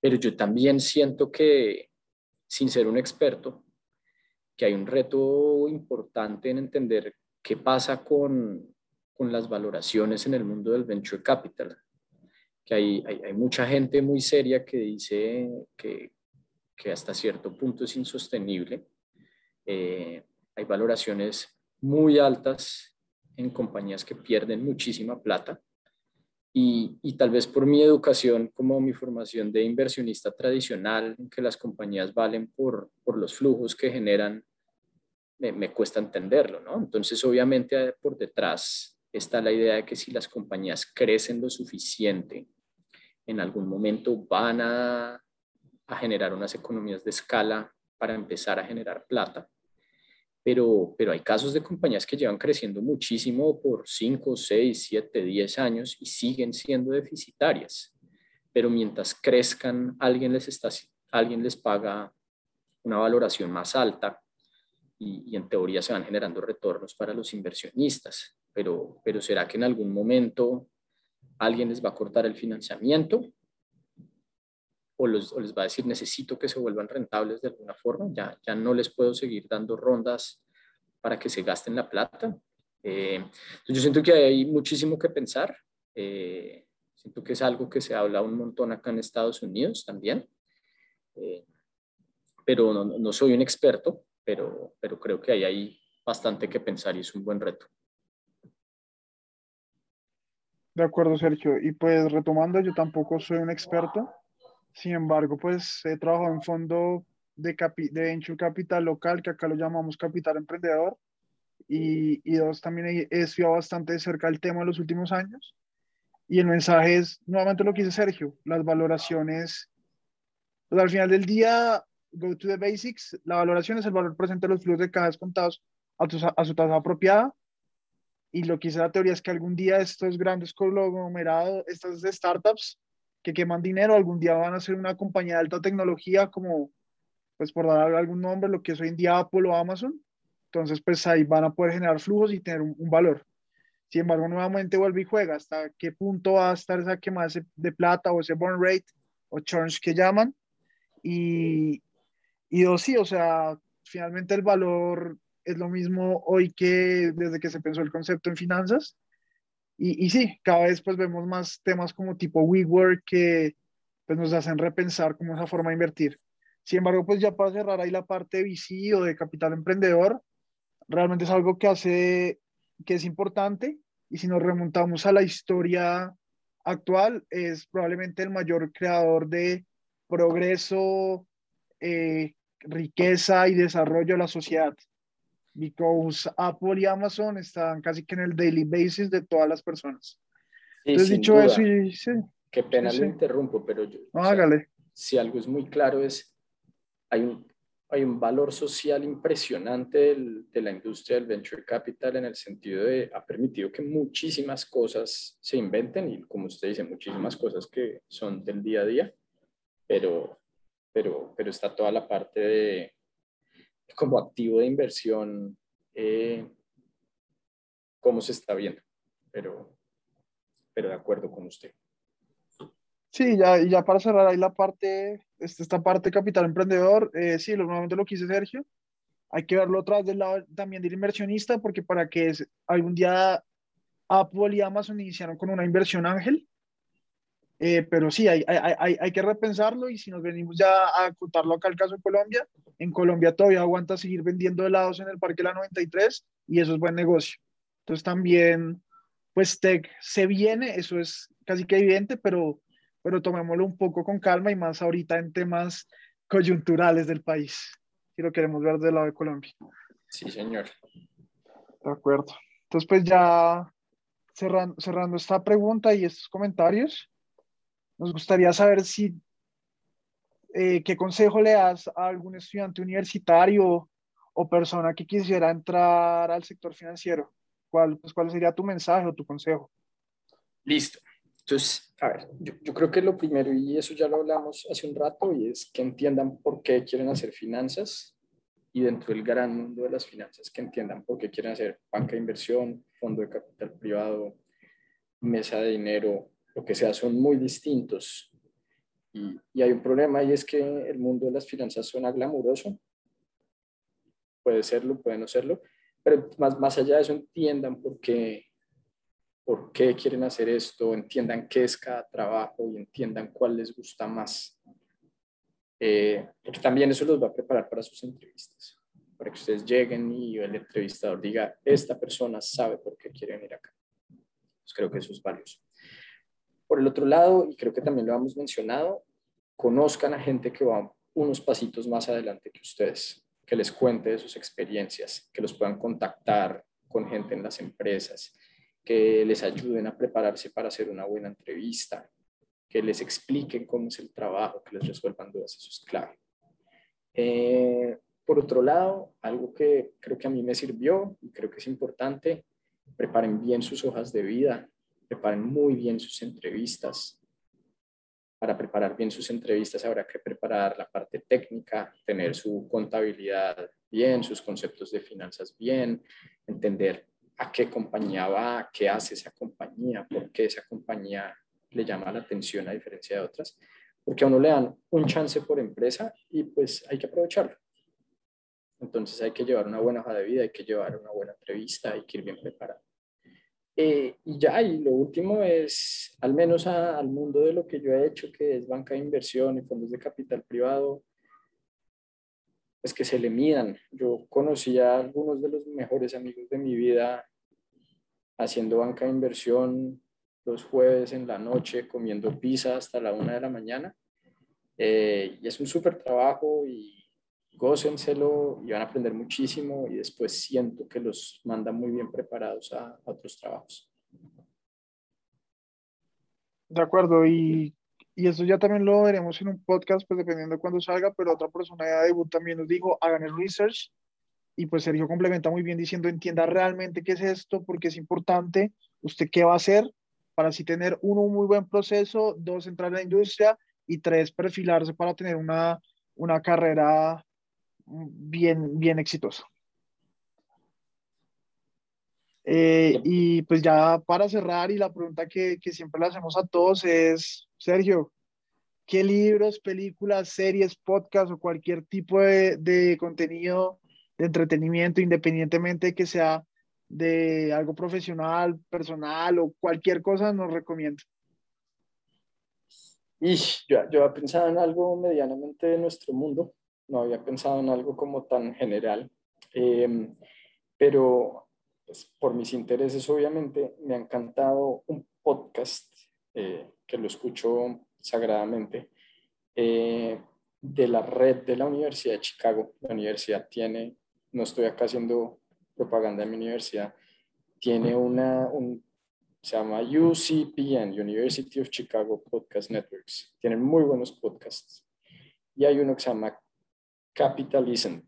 [SPEAKER 2] Pero yo también siento que, sin ser un experto, que hay un reto importante en entender qué pasa con, con las valoraciones en el mundo del venture capital. Que hay, hay, mucha gente muy seria que dice que, que hasta cierto punto es insostenible. Eh, hay valoraciones muy altas en compañías que pierden muchísima plata. Y, tal vez por mi educación, como mi formación de inversionista tradicional, en que las compañías valen por, por los flujos que generan me, cuesta entenderlo, ¿no? Entonces, obviamente, por detrás está la idea de que si las compañías crecen lo suficiente, en algún momento van a, a generar unas economías de escala para empezar a generar plata. Pero, pero hay casos de compañías que llevan creciendo muchísimo por 5, 6, 7, 10 años y siguen siendo deficitarias. Pero mientras crezcan, alguien les, está, alguien les paga una valoración más alta y, en teoría se van generando retornos para los inversionistas, pero, pero ¿será que en algún momento alguien les va a cortar el financiamiento? O, les va a decir, necesito que se vuelvan rentables de alguna forma, ya, ya no les puedo seguir dando rondas para que se gasten la plata. Eh, yo siento que hay muchísimo que pensar. Eh, siento que es algo que se habla un montón acá en Estados Unidos también. Eh, pero no, no, soy un experto, pero, pero creo que ahí hay bastante que pensar y es un buen reto.
[SPEAKER 1] De acuerdo, Sergio. Y pues retomando, yo tampoco soy un experto. Sin embargo, pues he trabajado en fondo de, de venture capital local, que acá lo llamamos capital emprendedor. Y, y dos, también he, he, estudiado bastante de cerca el tema en los últimos años. Y el mensaje es nuevamente lo que dice Sergio, las valoraciones. Pues al final del día, go to the basics, la valoración es el valor presente de los flujos de cajas contados a, a su tasa apropiada. Y lo que dice la teoría es que algún día estos grandes conglomerados, estas startups que queman dinero, algún día van a ser una compañía de alta tecnología como, pues por dar algún nombre, lo que es hoy en día Apple o Amazon. Entonces, pues ahí van a poder generar flujos y tener un, valor. Sin embargo, nuevamente vuelve y juega hasta qué punto va a estar esa quemada de plata o ese burn rate o churns que llaman. Y, y dos, sí, o sea, finalmente el valor es lo mismo hoy que desde que se pensó el concepto en finanzas. Y, sí, cada vez pues vemos más temas como tipo WeWork que pues nos hacen repensar como esa forma de invertir. Sin embargo, pues ya para cerrar ahí la parte de VC o de capital emprendedor, realmente es algo que hace, que es importante. Y si nos remontamos a la historia actual, es probablemente el mayor creador de progreso, eh, riqueza y desarrollo de la sociedad. Because Apple y Amazon están casi que en el daily basis de todas las personas.
[SPEAKER 2] Entonces, dicho eso, y, sí, Qué pena lo interrumpo, pero yo,
[SPEAKER 1] hágale.
[SPEAKER 2] si algo es muy claro es, hay un, hay un valor social impresionante de la industria del venture capital en el sentido de ha permitido que muchísimas cosas se inventen y como usted dice, muchísimas cosas que son del día a día, pero pero, pero está toda la parte de como activo de inversión, eh, cómo se está viendo, pero, pero de acuerdo con usted.
[SPEAKER 1] Sí, ya, ya para cerrar ahí la parte, este, esta parte capital emprendedor, eh, sí, normalmente lo quise Sergio, hay que verlo atrás del lado también del inversionista, porque para que algún día Apple y Amazon iniciaron con una inversión ángel, eh, pero sí, hay, hay, hay, que repensarlo y si nos venimos ya a contarlo acá el caso de Colombia, en Colombia todavía aguanta seguir vendiendo helados en el Parque La 93 y eso es buen negocio. Entonces también, pues Tech se viene, eso es casi que evidente, pero pero tomémoslo un poco con calma y más ahorita en temas coyunturales del país, si lo queremos ver del lado de Colombia.
[SPEAKER 2] Sí, señor.
[SPEAKER 1] De acuerdo. Entonces, pues ya cerrando, cerrando esta pregunta y estos comentarios, nos gustaría saber si, eh, qué consejo le das a algún estudiante universitario o persona que quisiera entrar al sector financiero. ¿Cuál, pues, ¿Cuál sería tu mensaje o tu consejo?
[SPEAKER 2] Listo. Entonces, a ver, yo, yo, creo que lo primero, y eso ya lo hablamos hace un rato, y es que entiendan por qué quieren hacer finanzas y dentro del gran mundo de las finanzas, que entiendan por qué quieren hacer banca de inversión, fondo de capital privado, mesa de dinero, lo que sea, son muy distintos. Y, y hay un problema y es que el mundo de las finanzas suena glamuroso. Puede serlo, puede no serlo, pero más, más allá de eso entiendan por qué por qué quieren hacer esto, entiendan qué es cada trabajo y entiendan cuál les gusta más. Eh, porque también eso los va a preparar para sus entrevistas, para que ustedes lleguen y el entrevistador diga, esta persona sabe por qué quiere venir acá. Pues creo que eso es valioso. Por el otro lado, y creo que también lo hemos mencionado, conozcan a gente que va unos pasitos más adelante que ustedes, que les cuente de sus experiencias, que los puedan contactar con gente en las empresas, que les ayuden a prepararse para hacer una buena entrevista, que les expliquen cómo es el trabajo, que les resuelvan dudas, eso es clave. Eh, por otro lado, algo que creo que a mí me sirvió y creo que es importante, preparen bien sus hojas de vida, preparen muy bien sus entrevistas. Para preparar bien sus entrevistas habrá que preparar la parte técnica, tener su contabilidad bien, sus conceptos de finanzas bien, entender a qué compañía va, qué hace esa compañía, por qué esa compañía le llama la atención a diferencia de otras, porque a uno le dan un chance por empresa y pues hay que aprovecharlo. Entonces hay que llevar una buena hoja de vida, hay que llevar una buena entrevista, hay que ir bien preparado. Eh, y ya, y lo último es, al menos al mundo de lo que yo he hecho, que es banca de inversión y fondos de capital privado, es que se le midan. Yo conocí a algunos de los mejores amigos de mi vida haciendo banca de inversión los jueves en la noche, comiendo pizza hasta la una de la mañana. Eh, y es un súper trabajo y gócenselo y van a aprender muchísimo y después siento que los mandan muy bien preparados a, a otros trabajos.
[SPEAKER 1] De acuerdo, y y eso ya también lo veremos en un podcast, pues dependiendo de cuándo salga, pero otra persona de debut también nos dijo, hagan el research, y pues Sergio complementa muy bien diciendo, entienda realmente qué es esto, porque es importante, usted qué va a hacer, para así tener, uno, un muy buen proceso, dos, entrar en la industria, y tres, perfilarse para tener una, una carrera bien, bien exitosa. Eh, y pues ya para cerrar, y la pregunta que, que siempre le hacemos a todos es, Sergio, ¿qué libros, películas, series, podcasts o cualquier tipo de, de contenido de entretenimiento, independientemente de que sea de algo profesional, personal o cualquier cosa, nos recomienda?
[SPEAKER 2] Y yo, yo había pensado en algo medianamente de nuestro mundo, no había pensado en algo como tan general, eh, pero pues, por mis intereses obviamente me ha encantado un podcast eh, que lo escucho sagradamente, eh, de la red de la Universidad de Chicago. La universidad tiene, no estoy acá haciendo propaganda de mi universidad, tiene una, un, se llama UCPN, University of Chicago Podcast Networks. Tienen muy buenos podcasts. Y hay uno que se llama Capitalism,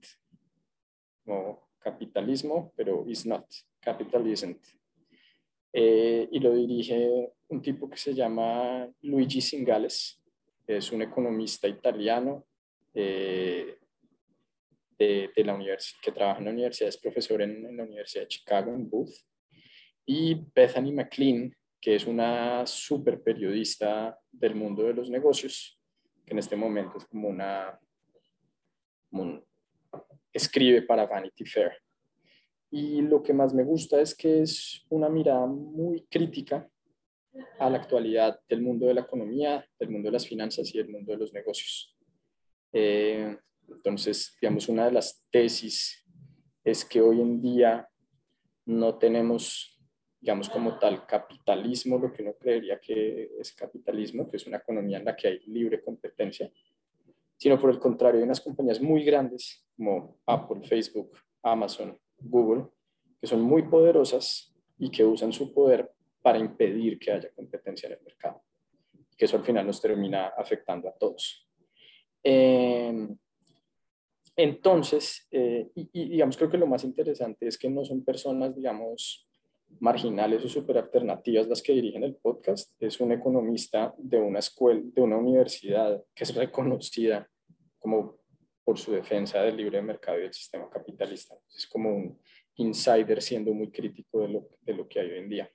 [SPEAKER 2] como capitalismo, pero is not, Capitalism. Eh, y lo dirige un tipo que se llama Luigi Singales, es un economista italiano eh, de, de, la universidad, que trabaja en la universidad, es profesor en, en, la Universidad de Chicago, en Booth, y Bethany McLean, que es una super periodista del mundo de los negocios, que en este momento es como una, escribe para Vanity Fair. Y lo que más me gusta es que es una mirada muy crítica a la actualidad del mundo de la economía, del mundo de las finanzas y del mundo de los negocios. Eh, entonces, digamos, una de las tesis es que hoy en día no tenemos digamos como tal, capitalismo, lo que uno creería que es capitalismo, que es una economía en la que hay libre competencia, sino por el contrario, hay unas compañías muy grandes como Apple, Facebook, Amazon, Google, que son muy poderosas y que usan su poder para impedir que haya competencia en el mercado. Y que eso al final nos termina afectando a todos. Em, entonces, eh, y, digamos, creo que lo más interesante es que no son personas, digamos, marginales o super alternativas las que dirigen el podcast. Es un economista de una escuela, de una universidad que es reconocida como por su defensa del libre mercado y del sistema capitalista. Es como un insider siendo muy crítico de lo, de lo que hay hoy en día.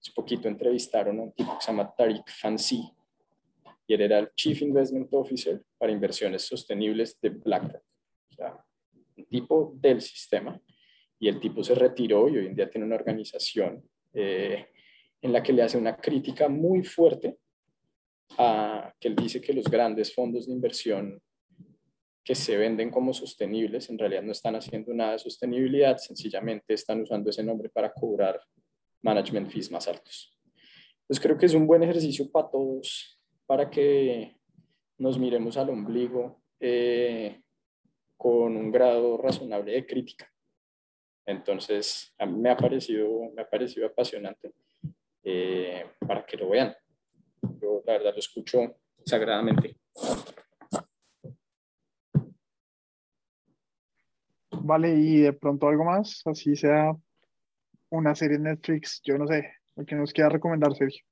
[SPEAKER 2] Hace poquito entrevistaron a un tipo que se llama Tariq Fancy y él era el Chief Investment Officer para inversiones sostenibles de BlackRock. O sea, un tipo del sistema. Y el tipo se retiró y hoy en día tiene una organización eh, en la que le hace una crítica muy fuerte a que él dice que los grandes fondos de inversión que se venden como sostenibles en realidad no están haciendo nada de sostenibilidad, sencillamente están usando ese nombre para cobrar management fees más altos. Entonces creo que es un buen ejercicio para todos, para que nos miremos al ombligo eh, con un grado razonable de crítica. Entonces, a mí me ha parecido, me ha parecido apasionante eh, para que lo vean. Yo la verdad lo escucho sagradamente.
[SPEAKER 1] Vale, y de pronto algo más, así sea una serie de Netflix, yo no sé, lo que nos quiera recomendar, Sergio.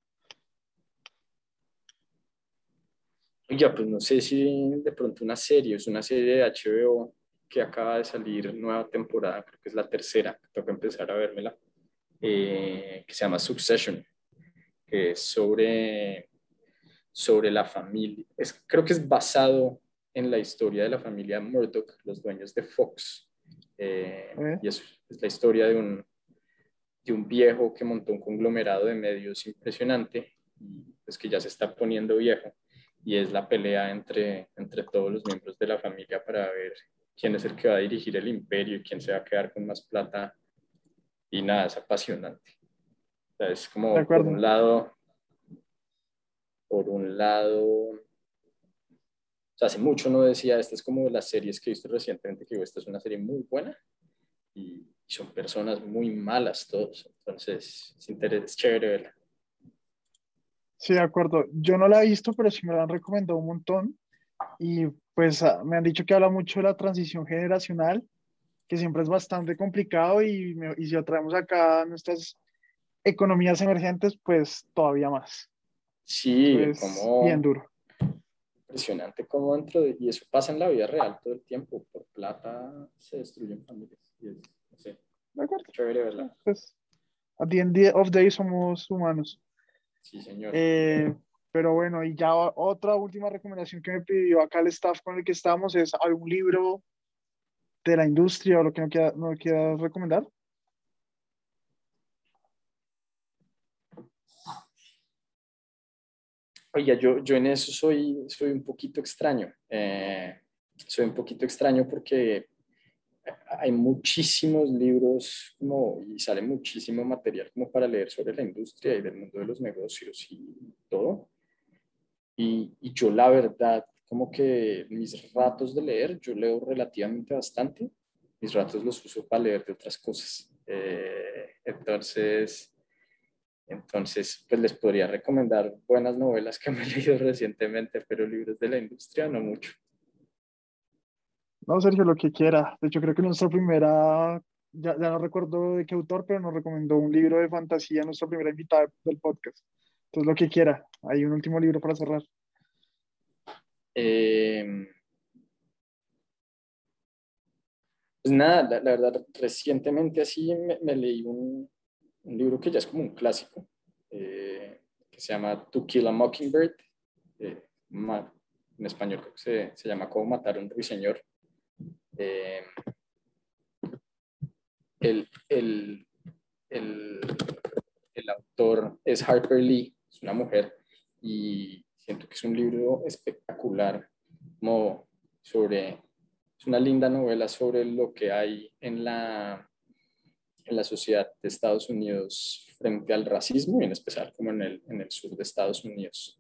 [SPEAKER 2] Ya, pues no sé si de pronto una serie, es una serie de HBO que acaba de salir nueva temporada, creo que es la tercera, tengo que empezar a vérmela, eh, que se llama Succession, que es sobre, sobre la familia, es, creo que es basado en la historia de la familia Murdoch, los dueños de Fox. Eh, eh. Y es, es, la historia de un, de un viejo que montó un conglomerado de medios impresionante pues que ya se está poniendo viejo. Y es la pelea entre, entre todos los miembros de la familia para ver quién es el que va a dirigir el imperio y quién se va a quedar con más plata. Y nada, es apasionante. es como por un lado, por un lado, hace mucho no decía, esta es como de las series que he visto recientemente, que digo, esta es una serie muy buena y son personas muy malas todos, entonces es, interés, chévere verla.
[SPEAKER 1] Sí, de acuerdo. Yo no la he visto, pero sí me la han recomendado un montón y pues ah, me han dicho que habla mucho de la transición generacional, que siempre es bastante complicado y, y si lo traemos acá nuestras economías emergentes, pues todavía más.
[SPEAKER 2] Sí, es como...
[SPEAKER 1] Bien duro
[SPEAKER 2] impresionante cómo dentro de, y eso pasa en la vida real todo el tiempo, por plata se destruyen familias. Y es, no sé,
[SPEAKER 1] de acuerdo.
[SPEAKER 2] Chévere, ¿verdad?
[SPEAKER 1] Pues, at the end of day somos humanos.
[SPEAKER 2] Sí, señor.
[SPEAKER 1] Eh, pero bueno, y ya otra última recomendación que me pidió acá el staff con el que estamos es algún libro de la industria o lo que no quiera, no quiera recomendar.
[SPEAKER 2] Oiga, yo, yo en eso soy, soy un poquito extraño. Eh, soy un poquito extraño porque hay muchísimos libros como, y sale muchísimo material como para leer sobre la industria y del mundo de los negocios y todo. Y, y yo la verdad, como que mis ratos de leer, yo leo relativamente bastante. Mis ratos los uso para leer de otras cosas. Eh, entonces, entonces, pues les podría recomendar buenas novelas que me he leído recientemente, pero libros de la industria no mucho.
[SPEAKER 1] No, Sergio, lo que quiera. De hecho, creo que nuestra primera, ya, ya no recuerdo de qué autor, pero nos recomendó un libro de fantasía, nuestra primera invitada del podcast. Entonces, lo que quiera. Hay un último libro para cerrar.
[SPEAKER 2] Eh, pues nada, la, verdad, recientemente así me leí un, un libro que ya es como un clásico, eh, que se llama To Kill a Mockingbird. Eh, en español creo que se, se, llama Cómo matar a un ruiseñor. Eh, el, el, el, el, autor es Harper Lee, es una mujer, y siento que es un libro espectacular, como sobre, es una linda novela sobre lo que hay en la en la sociedad de Estados Unidos frente al racismo y en especial como en el, en el sur de Estados Unidos.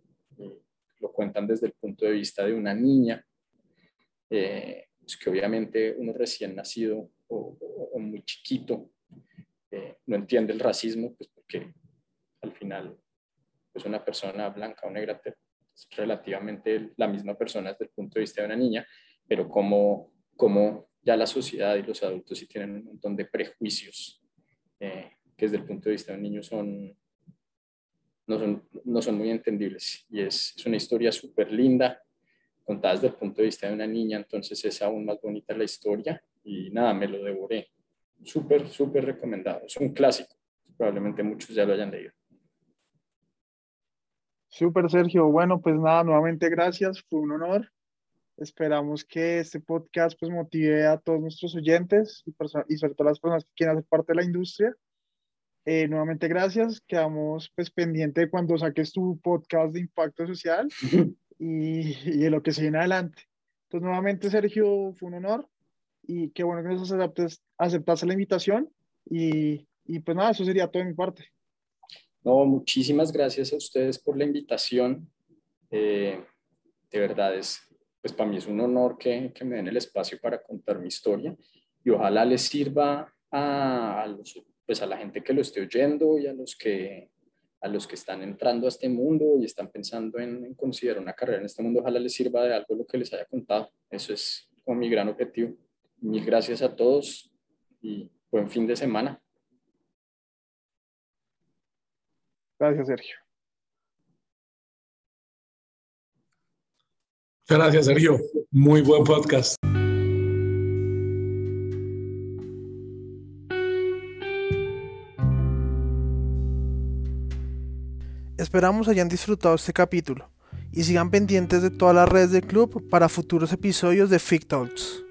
[SPEAKER 2] lo cuentan desde el punto de vista de una niña, eh, pues que obviamente uno recién nacido o, muy chiquito eh, no entiende el racismo, pues porque al final pues una persona blanca o negra es relativamente la misma persona desde el punto de vista de una niña, pero como, como ya la sociedad y los adultos sí tienen un montón de prejuicios eh, que desde el punto de vista de un niño son, no, son, no son muy entendibles. Y es, es una historia súper linda, contada desde el punto de vista de una niña, entonces es aún más bonita la historia y nada, me lo devoré. Súper, súper recomendado. Es un clásico, probablemente muchos ya lo hayan leído.
[SPEAKER 1] Súper, Sergio. Bueno, pues nada, nuevamente gracias, fue un honor. Esperamos que este podcast pues motive a todos nuestros oyentes y, y sobre todo a las personas que quieren hacer parte de la industria. Eh, nuevamente gracias, quedamos pues pendiente de cuando saques tu podcast de impacto social y, y, de lo que se viene adelante. Entonces nuevamente Sergio, fue un honor y qué bueno que nos aceptes, aceptaste la invitación y, y pues nada, eso sería todo de mi parte.
[SPEAKER 2] No, muchísimas gracias a ustedes por la invitación. Eh, de verdad es, pues para mí es un honor que, que, me den el espacio para contar mi historia y ojalá les sirva a, los, pues a la gente que lo esté oyendo y a los que a los que están entrando a este mundo y están pensando en, considerar una carrera en este mundo, ojalá les sirva de algo lo que les haya contado. Eso es mi gran objetivo. Mil gracias a todos y buen fin de semana.
[SPEAKER 1] Gracias, Sergio.
[SPEAKER 3] Gracias, Sergio. Muy buen podcast.
[SPEAKER 1] Esperamos hayan disfrutado este capítulo y sigan pendientes de todas las redes del club para futuros episodios de Fic Talks.